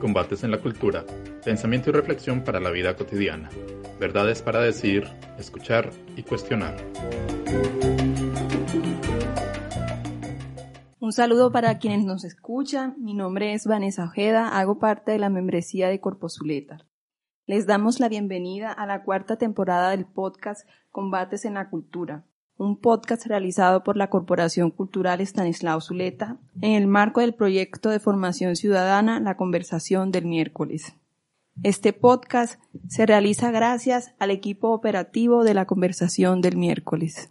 Combates en la cultura, pensamiento y reflexión para la vida cotidiana, verdades para decir, escuchar y cuestionar. Un saludo para quienes nos escuchan. Mi nombre es Vanessa Ojeda, hago parte de la membresía de Corpozuleta. Les damos la bienvenida a la cuarta temporada del podcast Combates en la Cultura, un podcast realizado por la Corporación Cultural Estanislao Zuleta en el marco del proyecto de formación ciudadana La Conversación del miércoles. Este podcast se realiza gracias al equipo operativo de la Conversación del miércoles.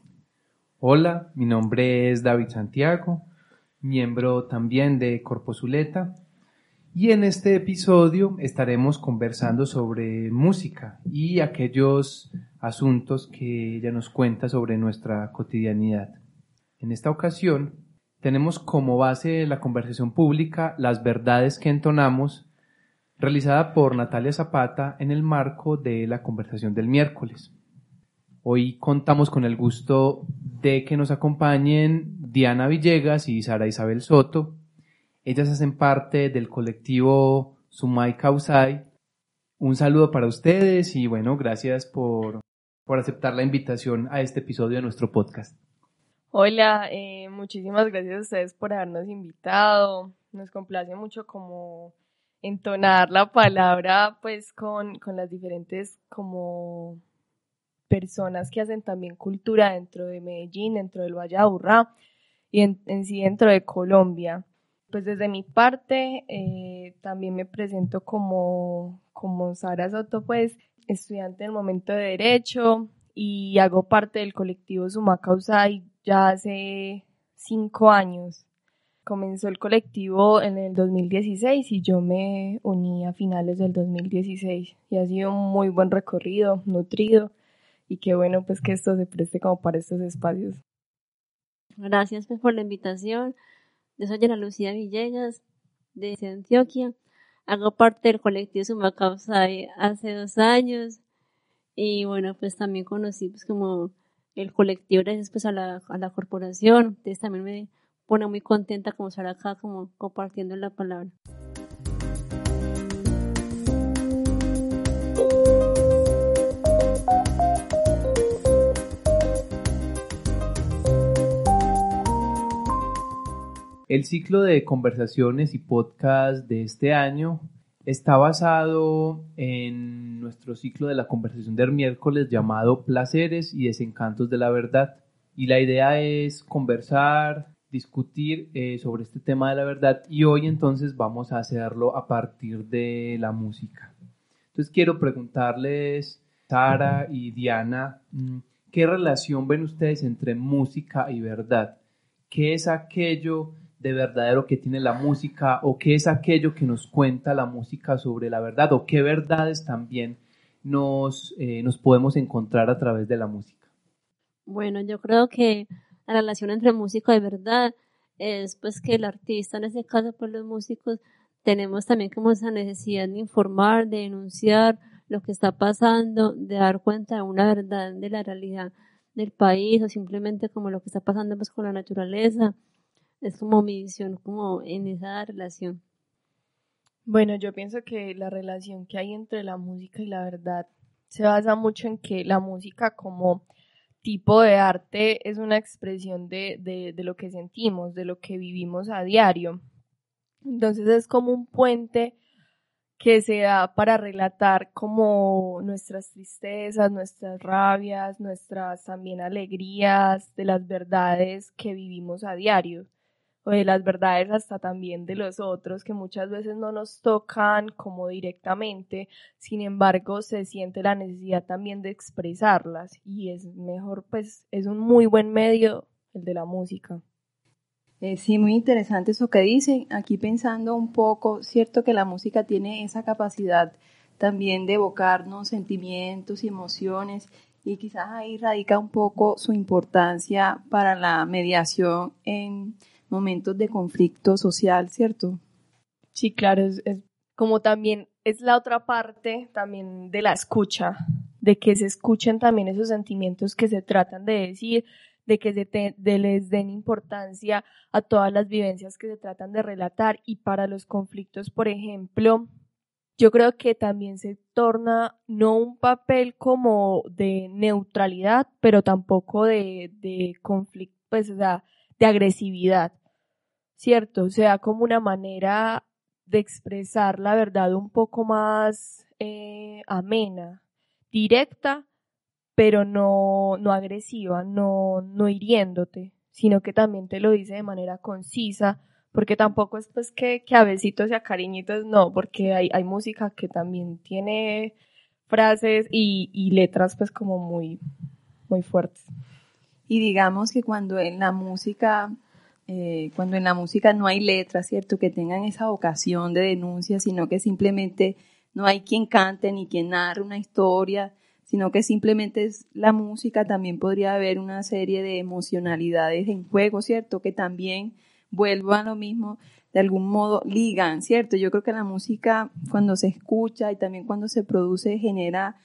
Hola, mi nombre es David Santiago, miembro también de Corpozuleta y en este episodio estaremos conversando sobre música y aquellos asuntos que ella nos cuenta sobre nuestra cotidianidad. En esta ocasión tenemos como base la conversación pública Las verdades que entonamos, realizada por Natalia Zapata en el marco de la conversación del miércoles. Hoy contamos con el gusto de que nos acompañen Diana Villegas y Sara Isabel Soto, ellas hacen parte del colectivo Sumai Kausai. Un saludo para ustedes y bueno, gracias por, por aceptar la invitación a este episodio de nuestro podcast. Hola, eh, muchísimas gracias a ustedes por habernos invitado. Nos complace mucho como entonar la palabra pues con, con las diferentes como personas que hacen también cultura dentro de Medellín, dentro del Valle de Aburrá y en, en sí dentro de Colombia. Pues desde mi parte eh, también me presento como, como Sara Soto, pues estudiante en el momento de Derecho y hago parte del colectivo Sumacausai ya hace cinco años. Comenzó el colectivo en el 2016 y yo me uní a finales del 2016 y ha sido un muy buen recorrido, nutrido y qué bueno pues que esto se preste como para estos espacios. Gracias pues, por la invitación. Yo soy Ana Lucía Villegas, de Antioquia. Hago parte del colectivo Sumacausai hace dos años. Y bueno, pues también conocí pues como el colectivo gracias pues a la, a la corporación. Entonces también me pone muy contenta como estar acá como compartiendo la palabra. El ciclo de conversaciones y podcast de este año está basado en nuestro ciclo de la conversación del miércoles llamado Placeres y Desencantos de la Verdad. Y la idea es conversar, discutir eh, sobre este tema de la verdad y hoy entonces vamos a hacerlo a partir de la música. Entonces quiero preguntarles, Sara y Diana, mm, ¿qué relación ven ustedes entre música y verdad? ¿Qué es aquello de verdadero que tiene la música o qué es aquello que nos cuenta la música sobre la verdad o qué verdades también nos, eh, nos podemos encontrar a través de la música. Bueno, yo creo que la relación entre música y verdad es pues que el artista, en ese caso pues los músicos, tenemos también como esa necesidad de informar, de denunciar lo que está pasando, de dar cuenta de una verdad de la realidad del país o simplemente como lo que está pasando pues con la naturaleza es como mi visión como en esa relación. Bueno, yo pienso que la relación que hay entre la música y la verdad se basa mucho en que la música como tipo de arte es una expresión de, de, lo que sentimos, de lo que vivimos a diario. Entonces es como un puente que se da para relatar como nuestras tristezas, nuestras rabias, nuestras también alegrías, de las verdades que vivimos a diario o de las verdades hasta también de los otros que muchas veces no nos tocan como directamente, sin embargo se siente la necesidad también de expresarlas y es mejor pues es un muy buen medio el de la música. Eh, sí, muy interesante eso que dicen. Aquí pensando un poco, cierto que la música tiene esa capacidad también de evocarnos sentimientos y emociones y quizás ahí radica un poco su importancia para la mediación en momentos de conflicto social, ¿cierto? Sí, claro, es, como también es la otra parte también de la escucha, de que se escuchen también esos sentimientos que se tratan de decir, de que se les den importancia a todas las vivencias que se tratan de relatar y para los conflictos, por ejemplo, yo creo que también se torna no un papel como de neutralidad, pero tampoco de, de conflicto, pues, o sea, de agresividad, ¿cierto? O sea, como una manera de expresar la verdad un poco más eh, amena, directa, pero no, no agresiva, no, no hiriéndote, sino que también te lo dice de manera concisa, porque tampoco es pues que, que a besitos y a cariñitos, no, porque hay, hay música que también tiene frases y, y letras pues como muy, muy fuertes. Y digamos que cuando en la música, eh, cuando en la música no hay letras, ¿cierto? Que tengan esa vocación de denuncia, sino que simplemente no hay quien cante ni quien narre una historia, sino que simplemente es la música, también podría haber una serie de emocionalidades en juego, ¿cierto? Que también vuelvo a lo mismo, de algún modo ligan, ¿cierto? Yo creo que la música cuando se escucha y también cuando se produce genera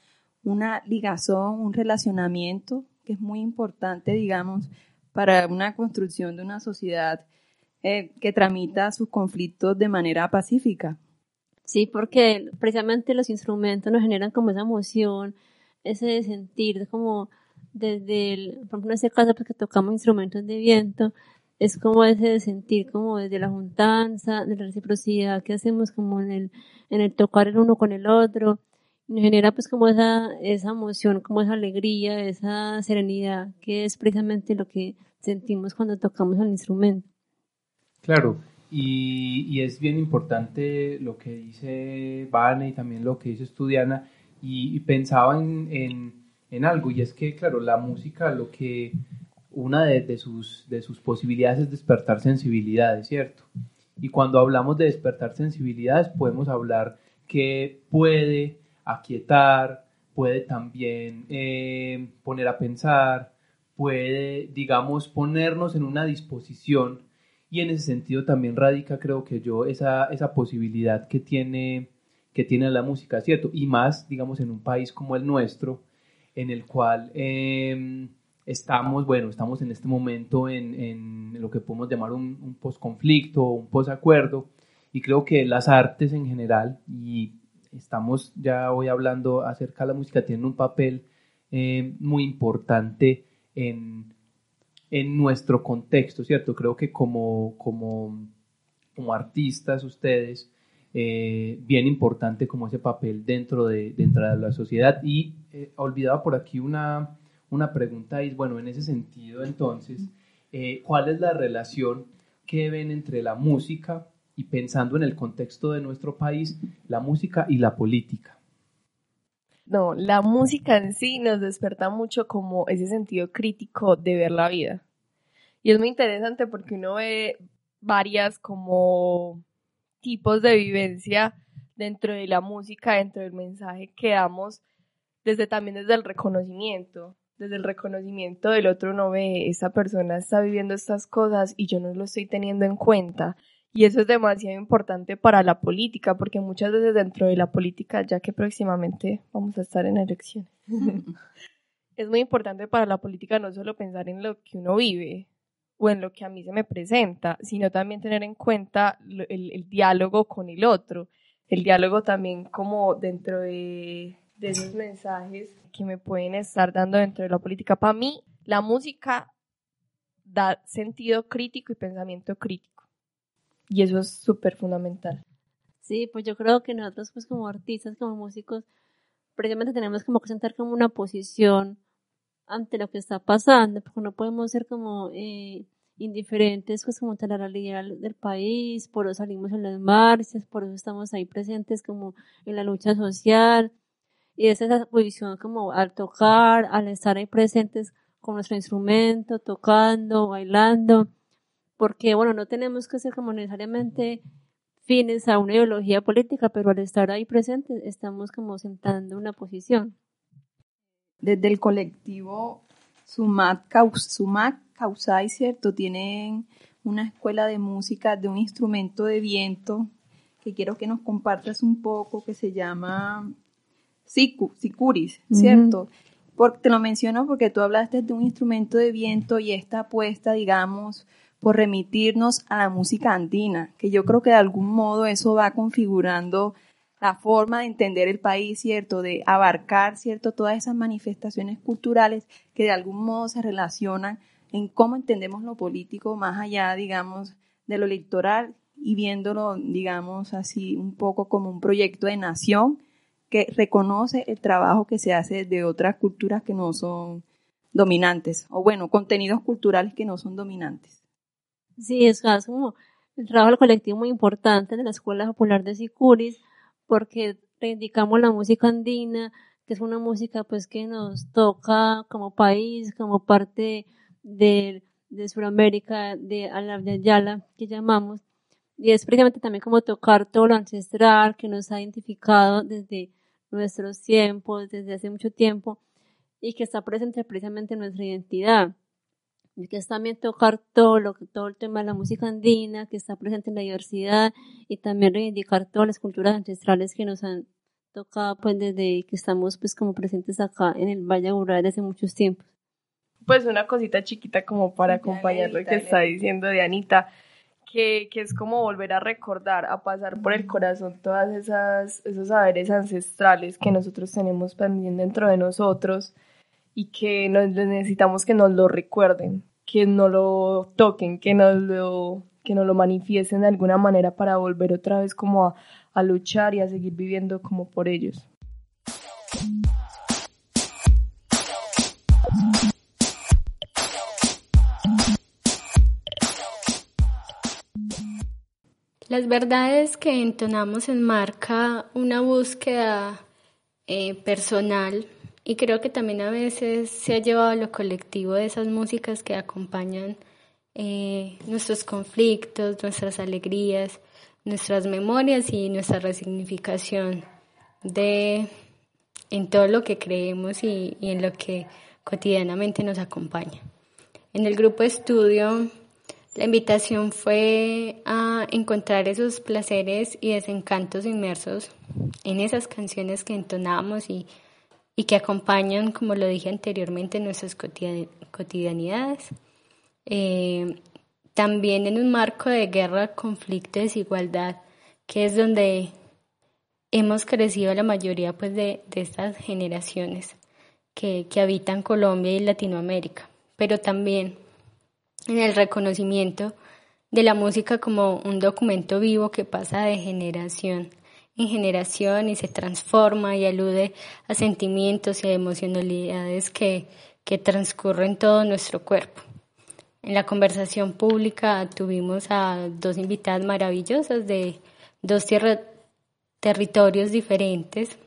una ligazón, un relacionamiento que es muy importante, digamos, para una construcción de una sociedad eh, que tramita sus conflictos de manera pacífica. Sí, porque precisamente los instrumentos nos generan como esa emoción, ese sentir, como desde, el, por ejemplo, en este caso, porque tocamos instrumentos de viento, es como ese sentir, como desde la juntanza, de la reciprocidad que hacemos como en el, en el tocar el uno con el otro, genera pues como esa, esa emoción, como esa alegría, esa serenidad, que es precisamente lo que sentimos cuando tocamos el instrumento. Claro, y, y es bien importante lo que dice Vane y también lo que dice Estudiana, y, pensaba en, en, en, algo, y es que, claro, la música lo que una de, de, sus, de sus posibilidades es despertar sensibilidades, ¿cierto? Y cuando hablamos de despertar sensibilidades, podemos hablar que puede aquietar, puede también eh, poner a pensar, puede, digamos, ponernos en una disposición y en ese sentido también radica, creo que yo, esa, esa posibilidad que tiene, que tiene la música, ¿cierto? Y más, digamos, en un país como el nuestro, en el cual em, estamos, bueno, estamos en este momento en, en lo que podemos llamar un, un posconflicto, un posacuerdo, y creo que las artes en general, y estamos ya hoy hablando acerca de la música, tienen un papel eh, muy importante en, en, nuestro contexto, ¿cierto? Creo que como, como, como artistas ustedes, eh, bien importante como ese papel dentro de, dentro de la sociedad. Y eh, olvidaba por aquí una, una pregunta, y bueno, en ese sentido entonces, ¿cuál es la relación que ven entre la música y pensando en el contexto de nuestro país, la música y la política. No, la música en sí nos desperta mucho como ese sentido crítico de ver la vida. Y es muy interesante porque uno ve varias como tipos de vivencia dentro de la música, dentro del mensaje que damos, desde también desde el reconocimiento. Desde el reconocimiento del otro no ve, esa persona está viviendo estas cosas y yo no lo estoy teniendo en cuenta. Y eso es demasiado importante para la política, porque muchas veces dentro de la política, ya que próximamente vamos a estar en elecciones, es muy importante para la política no solo pensar en lo que uno vive o en lo que a mí se me presenta, sino también tener en cuenta el, diálogo con el otro, el diálogo también como dentro de, de esos mensajes que me pueden estar dando dentro de la política. Para mí, la música da sentido crítico y pensamiento crítico y eso es súper fundamental. Sí, pues yo creo que nosotros pues como artistas, como músicos, precisamente tenemos como que sentar como una posición ante lo que está pasando, porque no podemos ser como eh, indiferentes pues como ante la realidad del país, por eso salimos en las marchas, por eso estamos ahí presentes como en la lucha social, y es esa posición como al tocar, al estar ahí presentes con nuestro instrumento, tocando, bailando, porque bueno, no tenemos que ser como necesariamente fines a una ideología política, pero al estar ahí presentes estamos como sentando una posición. Desde el colectivo Sumac, Sumac Causay, ¿cierto? Tienen una escuela de música de un instrumento de viento que quiero que nos compartas un poco, que se llama Sicuris, ¿cierto? te lo menciono porque tú hablaste de un instrumento de viento y esta apuesta, digamos, por remitirnos a la música andina, que yo creo que de algún modo eso va configurando la forma de entender el país, ¿cierto? De abarcar, ¿cierto? Todas esas manifestaciones culturales que de algún modo se relacionan en cómo entendemos lo político más allá, digamos, de lo electoral y viéndolo, digamos, así un poco como un proyecto de nación que reconoce el trabajo que se hace de otras culturas que no son dominantes, o bueno, contenidos culturales que no son dominantes. Sí, es como el trabajo colectivo muy importante de la Escuela Popular de Sicuris, porque reivindicamos la música andina, que es una música pues que nos toca como país, como parte de, de Sudamérica, de Yala, que llamamos, y es precisamente también como tocar todo lo ancestral que nos ha identificado desde nuestros tiempos, desde hace mucho tiempo, y que está presente precisamente en nuestra identidad. Y que es también tocar todo lo que, todo el tema de la música andina, que está presente en la diversidad, y también reivindicar todas las culturas ancestrales que nos han tocado pues desde que estamos pues como presentes acá en el Valle Rural desde muchos tiempos. Pues una cosita chiquita como para acompañar lo que está diciendo Dianita que, que, es como volver a recordar, a pasar por el corazón todas esas esos saberes ancestrales que nosotros tenemos también dentro de nosotros y que nos, necesitamos que nos lo recuerden, que nos lo toquen, que nos lo, que nos lo manifiesten de alguna manera para volver otra vez como a, a luchar y a seguir viviendo como por ellos. Las verdades que entonamos enmarca una búsqueda eh, personal y creo que también a veces se ha llevado a lo colectivo de esas músicas que acompañan eh, nuestros conflictos, nuestras alegrías, nuestras memorias y nuestra resignificación de en todo lo que creemos y, y en lo que cotidianamente nos acompaña. En el grupo estudio la invitación fue a encontrar esos placeres y desencantos inmersos en esas canciones que entonamos y, y que acompañan, como lo dije anteriormente, nuestras cotidianidades. Eh, también en un marco de guerra, conflicto, desigualdad, que es donde hemos crecido la mayoría pues, de, de estas generaciones que, que habitan Colombia y Latinoamérica, pero también en el reconocimiento de la música como un documento vivo que pasa de generación en generación y se transforma y alude a sentimientos y a emocionalidades que, que transcurren todo nuestro cuerpo. En la conversación pública tuvimos a dos invitadas maravillosas de dos territorios diferentes,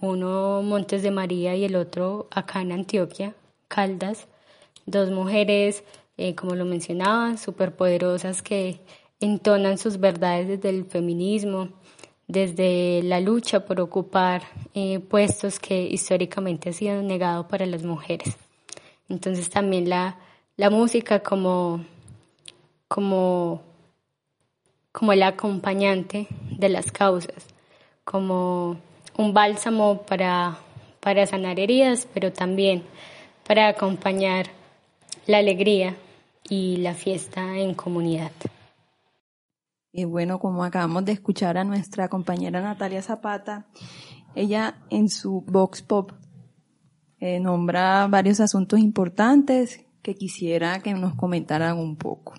uno Montes de María y el otro acá en Antioquia, Caldas, dos mujeres eh, como lo mencionaba, superpoderosas que entonan sus verdades desde el feminismo, desde la lucha por ocupar eh, puestos que históricamente han sido negados para las mujeres. Entonces también la, la música como, como, como el acompañante de las causas, como un bálsamo para, para sanar heridas, pero también para acompañar la alegría y la fiesta en comunidad. Y bueno, como acabamos de escuchar a nuestra compañera Natalia Zapata, ella en su Vox Pop eh, nombra varios asuntos importantes que quisiera que nos comentaran un poco.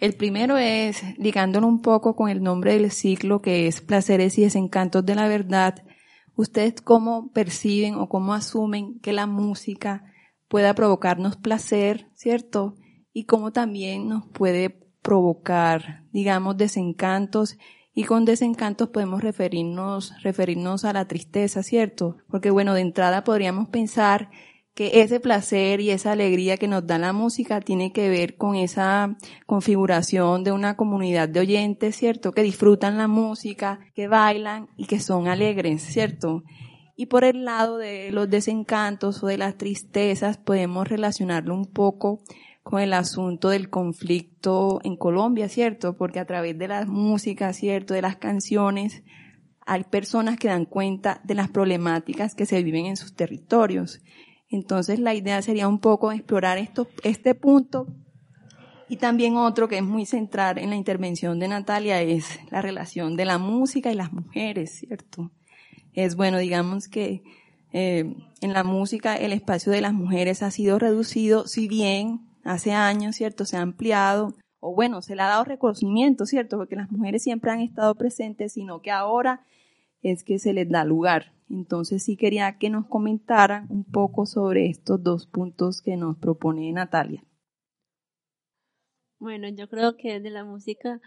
El primero es, ligándolo un poco con el nombre del ciclo que es Placeres y Desencantos de la Verdad, ¿ustedes cómo perciben o cómo asumen que la música pueda provocarnos placer, ¿cierto? Y cómo también nos puede provocar, digamos, desencantos y con desencantos podemos referirnos, referirnos a la tristeza, ¿cierto? Porque bueno, de entrada podríamos pensar que ese placer y esa alegría que nos da la música tiene que ver con esa configuración de una comunidad de oyentes, ¿cierto? Que disfrutan la música, que bailan y que son alegres, ¿cierto? Y por el lado de los desencantos o de las tristezas podemos relacionarlo un poco con el asunto del conflicto en Colombia, ¿cierto? Porque a través de la música, ¿cierto? De las canciones, hay personas que dan cuenta de las problemáticas que se viven en sus territorios. Entonces la idea sería un poco explorar esto, este punto y también otro que es muy central en la intervención de Natalia es la relación de la música y las mujeres, ¿cierto? Es bueno, digamos que eh, en la música el espacio de las mujeres ha sido reducido, si bien hace años, ¿cierto? Se ha ampliado, o bueno, se le ha dado reconocimiento, ¿cierto? Porque las mujeres siempre han estado presentes, sino que ahora es que se les da lugar. Entonces sí quería que nos comentaran un poco sobre estos dos puntos que nos propone Natalia. Bueno, yo creo que de la música,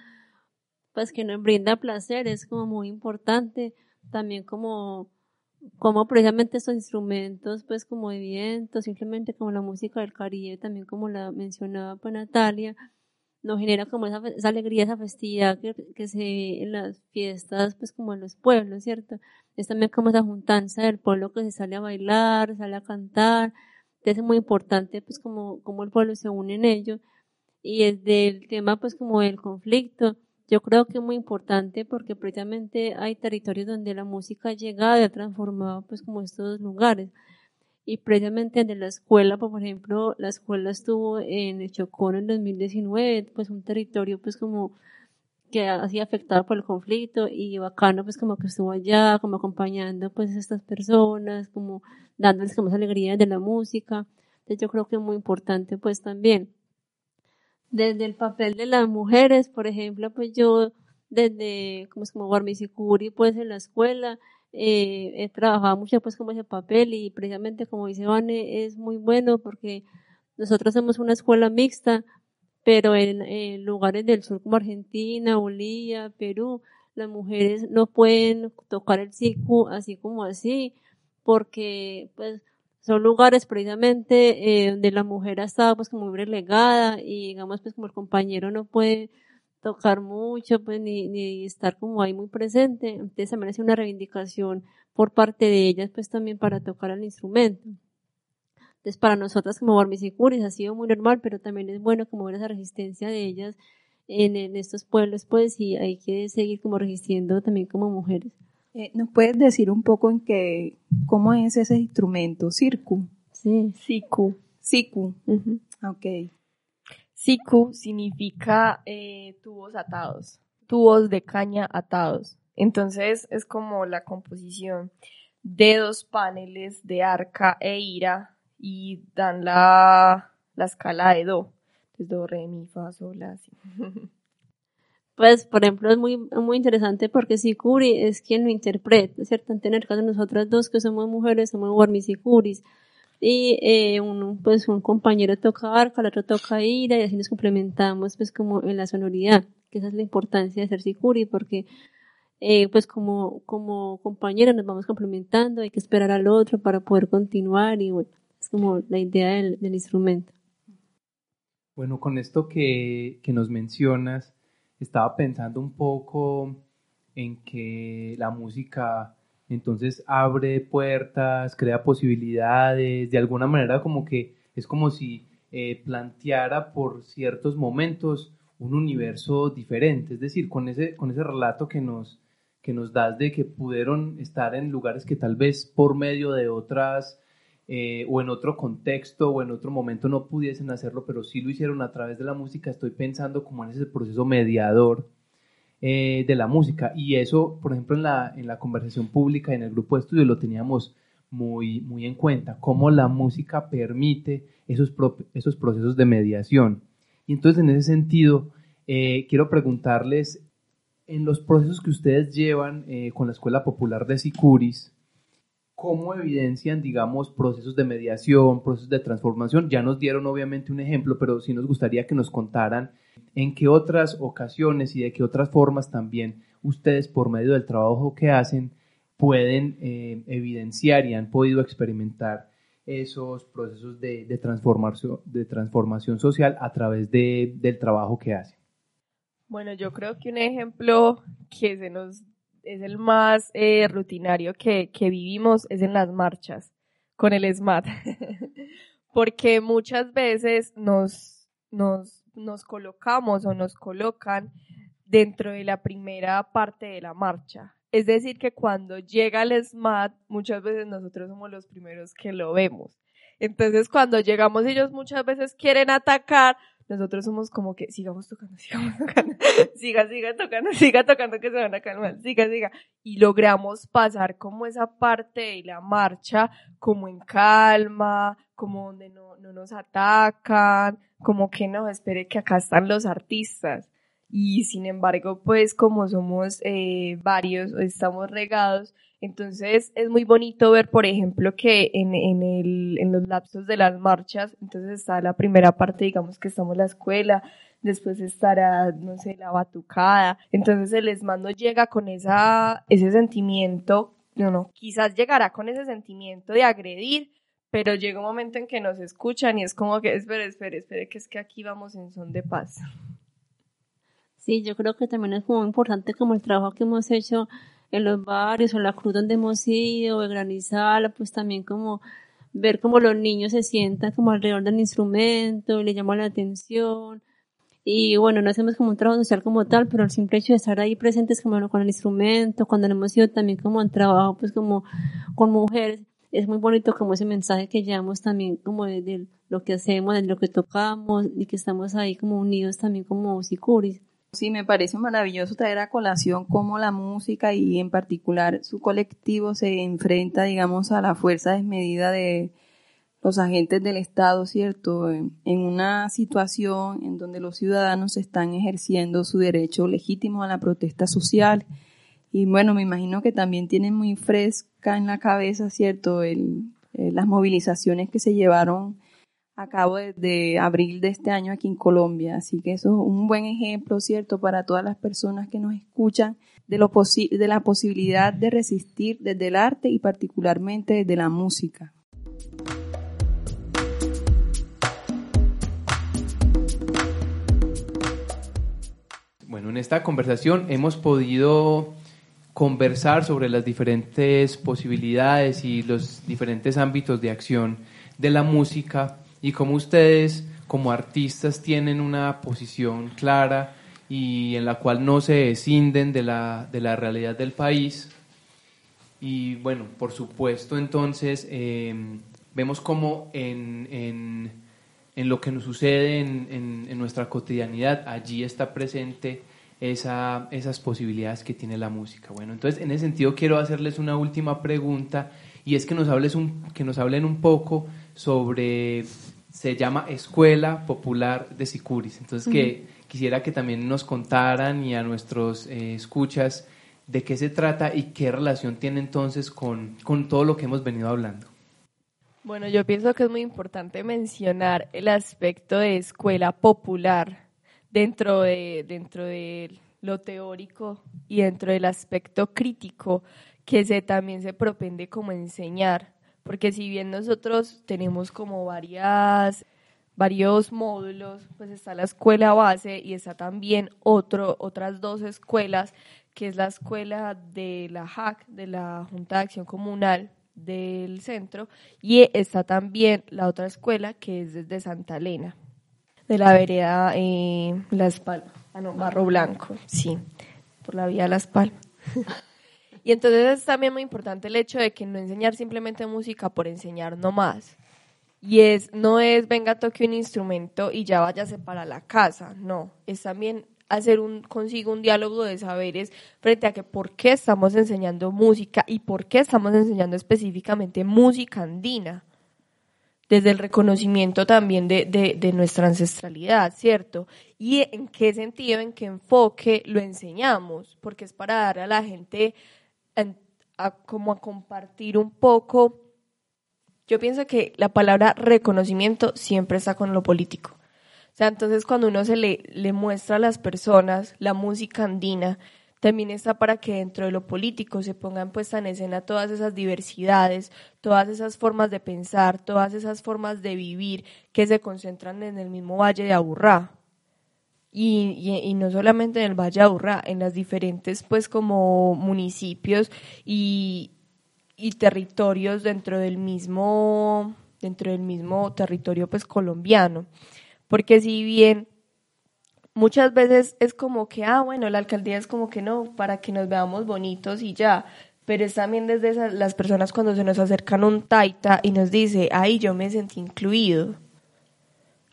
pues que nos brinda placer es como muy importante, también como, como precisamente estos instrumentos, pues como de viento, simplemente como la música del Caribe, también como la mencionaba pues Natalia, nos genera como esa, alegría, esa festividad que, que, se ve en las fiestas, pues como en los pueblos, ¿cierto? Es también como esa juntanza del pueblo que se sale a bailar, sale a cantar, entonces es muy importante pues como, como el pueblo se une en ello. Y es del tema pues como el conflicto, yo creo que es muy importante porque precisamente hay territorios donde la música ha llegado y ha transformado pues como estos lugares y precisamente de la escuela, por ejemplo, la escuela estuvo en el Chocón en 2019, pues un territorio pues como que ha sido afectado por el conflicto y bacano pues como que estuvo allá, como acompañando pues a estas personas, como dándoles como alegría de la música. Entonces yo creo que es muy importante pues también. Desde el papel de las mujeres, por ejemplo, pues yo desde como como Guarmisicuri pues en la escuela, eh, he trabajado mucho pues como ese papel y precisamente como dice Vane es muy bueno porque nosotros somos una escuela mixta, pero en, lugares del sur como Argentina, Bolivia, Perú, las mujeres no pueden tocar el siku así como así, porque pues son lugares precisamente eh, donde la mujer ha estado pues como muy relegada y digamos pues como el compañero no puede tocar mucho, pues, ni, ni estar como ahí muy presente. Entonces se merece una reivindicación por parte de ellas, pues también para tocar el instrumento. Entonces para nosotras como Barmisicuris ha sido muy normal, pero también es bueno como ver esa resistencia de ellas en, en estos pueblos, pues, y hay que seguir como resistiendo también como mujeres. Eh, ¿Nos puedes decir un poco en qué, cómo es ese instrumento? ¿Circu? Sí, siku. Siku. Ok. Siku significa eh, tubos atados, tubos de caña atados. Entonces es como la composición de dos paneles de arca e ira y dan la, la escala de do. Entonces do, re, mi, fa, sol, la, si. Pues, por ejemplo, es muy, muy interesante porque Sikuri es quien lo interpreta, ¿cierto? En el caso de nosotras dos que somos mujeres, somos Warmisikuris y eh, un, pues un compañero toca arca, el otro toca ira y así nos complementamos pues como en la sonoridad, que esa es la importancia de ser sicuri porque eh, pues como, como compañeros nos vamos complementando, hay que esperar al otro para poder continuar y bueno, es como la idea del, del instrumento. Bueno, con esto que, que nos mencionas, estaba pensando un poco en que la música entonces abre puertas, crea posibilidades, de alguna manera como que es como si eh, planteara por ciertos momentos un universo diferente, es decir, con ese, con ese relato que nos, que nos das de que pudieron estar en lugares que tal vez por medio de otras eh, o en otro contexto o en otro momento no pudiesen hacerlo, pero sí lo hicieron a través de la música, estoy pensando como en ese proceso mediador eh, de la música. Y eso, por ejemplo, en la, en la conversación pública, en el grupo de estudio, lo teníamos muy, muy en cuenta, cómo la música permite esos, esos procesos de mediación. Y entonces, en ese sentido, eh, quiero preguntarles, en los procesos que ustedes llevan con la Escuela Popular de Sicuris, ¿cómo evidencian, digamos, procesos de mediación, procesos de transformación? Ya nos dieron obviamente un ejemplo, pero sí nos gustaría que nos contaran en qué otras ocasiones y de qué otras formas también ustedes por medio del trabajo que hacen pueden eh, evidenciar y han podido experimentar esos procesos de, transformación, social a través de, del trabajo que hacen. Bueno, yo creo que un ejemplo que se nos es el más eh, rutinario que, que vivimos es en las marchas con el SMAT, porque muchas veces nos, nos nos colocamos o nos colocan dentro de la primera parte de la marcha. Es decir, que cuando llega el SMAT, muchas veces nosotros somos los primeros que lo vemos. Entonces cuando llegamos ellos muchas veces quieren atacar, nosotros somos como que sigamos tocando, sigamos tocando, siga, siga tocando, siga tocando que se van a calmar, siga, siga. Y logramos pasar como esa parte de la marcha como en calma, como donde no, no nos atacan, como que no, espere que acá están los artistas. Y sin embargo, pues como somos eh, varios, estamos regados, entonces es muy bonito ver, por ejemplo, que en, en, el, en los lapsos de las marchas, entonces está la primera parte, digamos que estamos en la escuela, después estará, no sé, la batucada, entonces el esmando llega con esa, ese sentimiento, no, no, quizás llegará con ese sentimiento de agredir, pero llega un momento en que nos escuchan y es como que, espere, espere, espere, que es que aquí vamos en son de paz. Sí, yo creo que también es muy importante como el trabajo que hemos hecho en los barrios o la cruz donde hemos ido, en Granizala, pues también como ver cómo los niños se sientan como alrededor del instrumento y le llaman la atención. Y bueno, no hacemos como un trabajo social como tal, pero el simple hecho de estar ahí presentes como con el instrumento, cuando hemos ido también como en trabajo, pues como con mujeres, es muy bonito como ese mensaje que llevamos también como de, lo que hacemos, de lo que tocamos y que estamos ahí como unidos también como sicuris. Sí, me parece maravilloso traer a colación cómo la música y en particular su colectivo se enfrenta, digamos, a la fuerza desmedida de los agentes del Estado, ¿cierto? En una situación en donde los ciudadanos están ejerciendo su derecho legítimo a la protesta social. Y bueno, me imagino que también tienen muy fresca en la cabeza, ¿cierto? El, eh, las movilizaciones que se llevaron Acabo de abril de este año aquí en Colombia. Así que eso es un buen ejemplo, ¿cierto?, para todas las personas que nos escuchan de, lo de la posibilidad de resistir desde el arte y particularmente desde la música. Bueno, en esta conversación hemos podido conversar sobre las diferentes posibilidades y los diferentes ámbitos de acción de la música y cómo ustedes como artistas tienen una posición clara y en la cual no se escinden de la, de la realidad del país. Y bueno, por supuesto, entonces em, vemos cómo en, en, en, lo que nos sucede en, en, nuestra cotidianidad, allí está presente esa, esas posibilidades que tiene la música. Bueno, entonces en ese sentido quiero hacerles una última pregunta y es que nos, hables un, que nos hablen un poco sobre se llama Escuela Popular de Sicuris. Entonces, que quisiera que también nos contaran y a nuestros eh, escuchas de qué se trata y qué relación tiene entonces con, con todo lo que hemos venido hablando. Bueno, yo pienso que es muy importante mencionar el aspecto de escuela popular dentro de, dentro de lo teórico y dentro del aspecto crítico que se, también se propende como enseñar porque si bien nosotros tenemos como varias varios módulos, pues está la escuela base y está también otro, otras dos escuelas, que es la escuela de la JAC, de la Junta de Acción Comunal del centro, y está también la otra escuela que es desde Santa Elena, de la vereda eh, Las Palmas, ah no, Barro Blanco, sí, por la vía Las Palmas. Y entonces es también muy importante el hecho de que no enseñar simplemente música por enseñar nomás. Y es, no es venga toque un instrumento y ya váyase para la casa, no, es también hacer un, consigo un diálogo de saberes frente a que por qué estamos enseñando música y por qué estamos enseñando específicamente música andina, desde el reconocimiento también de, de, de nuestra ancestralidad, ¿cierto? Y en qué sentido, en qué enfoque lo enseñamos, porque es para dar a la gente a, como a compartir un poco. Yo pienso que la palabra reconocimiento siempre está con lo político. O sea, entonces cuando uno se le, le muestra a las personas la música andina, también está para que dentro de lo político se pongan puesta en escena todas esas diversidades, todas esas formas de pensar, todas esas formas de vivir que se concentran en el mismo Valle de Aburrá y, no solamente en el Valle Aburrá, en las diferentes pues como municipios y, territorios dentro del mismo dentro del mismo territorio pues colombiano. Porque si bien muchas veces es como que ah bueno la alcaldía es como que no para que nos veamos bonitos y ya. Pero es también desde las personas cuando se nos acercan un taita y nos dice, ahí yo me sentí incluido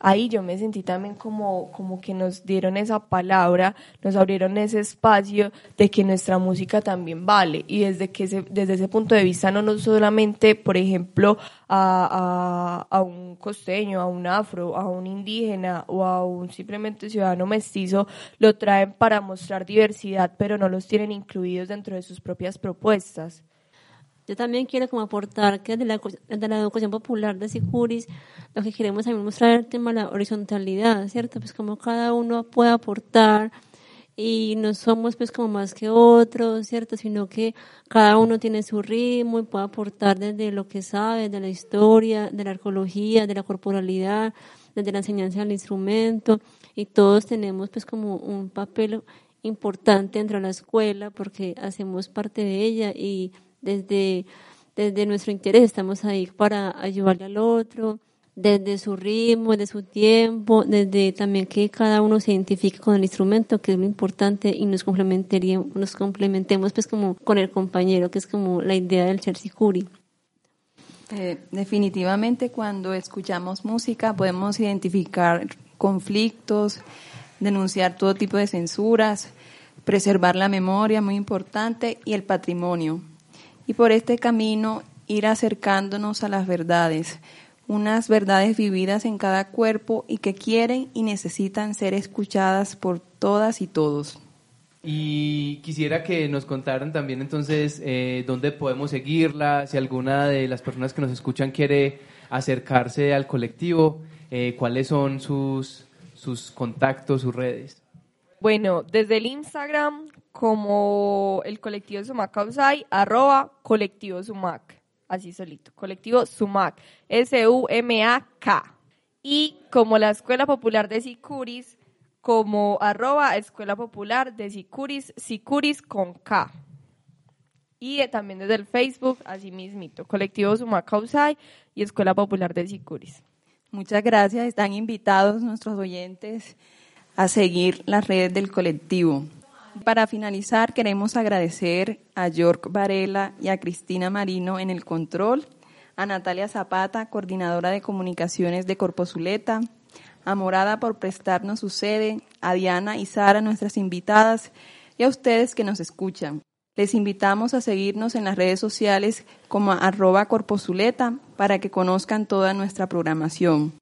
ahí yo me sentí también como, como que nos dieron esa palabra, nos abrieron ese espacio de que nuestra música también vale. Y desde, que desde ese punto de vista no, no solamente, por ejemplo, a, a, a, un costeño, a un afro, a un indígena o a un simplemente ciudadano mestizo, lo traen para mostrar diversidad, pero no los tienen incluidos dentro de sus propias propuestas. Yo también quiero como aportar que desde la, educación popular de Sicuris, lo que queremos también mostrar el tema de la horizontalidad, ¿cierto? Pues como cada uno puede aportar y no somos pues como más que otros, ¿cierto? Sino que cada uno tiene su ritmo y puede aportar desde lo que sabe, de la historia, de la arqueología, de la corporalidad, desde la enseñanza del instrumento y todos tenemos pues como un papel importante dentro de la escuela porque hacemos parte de ella y desde, desde nuestro interés estamos ahí para ayudarle al otro, desde su ritmo, desde su tiempo, desde también que cada uno se identifique con el instrumento, que es lo importante, y nos nos complementemos pues como con el compañero, que es como la idea del Chersikuri. Eh, definitivamente cuando escuchamos música podemos identificar conflictos, denunciar todo tipo de censuras, preservar la memoria, muy importante, y el patrimonio y por este camino ir acercándonos a las verdades, unas verdades vividas en cada cuerpo y que quieren y necesitan ser escuchadas por todas y todos. Y quisiera que nos contaran también entonces eh, dónde podemos seguirla, si alguna de las personas que nos escuchan quiere acercarse al colectivo, eh, cuáles son sus, sus contactos, sus redes. Bueno, desde el Instagram como el colectivo Sumac Causay, arroba colectivo Sumac, así solito, colectivo Sumac, S-U-M-A-K. Y como la Escuela Popular de Sicuris, como arroba Escuela Popular de Sicuris, Sicuris con K. Y también desde el Facebook, así mismito, colectivo Sumac Causay y Escuela Popular de Sicuris. Muchas gracias, están invitados nuestros oyentes a seguir las redes del colectivo. Para finalizar, queremos agradecer a York Varela y a Cristina Marino en el control, a Natalia Zapata, coordinadora de comunicaciones de Corpozuleta, a Morada por prestarnos su sede, a Diana y Sara, nuestras invitadas, y a ustedes que nos escuchan. Les invitamos a seguirnos en las redes sociales como arroba corpozuleta para que conozcan toda nuestra programación.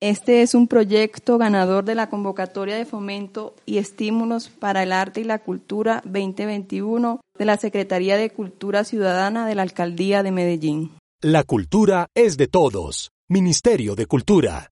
Este es un proyecto ganador de la convocatoria de fomento y estímulos para el arte y la cultura 2021 de la Secretaría de Cultura Ciudadana de la Alcaldía de Medellín. La cultura es de todos. Ministerio de Cultura.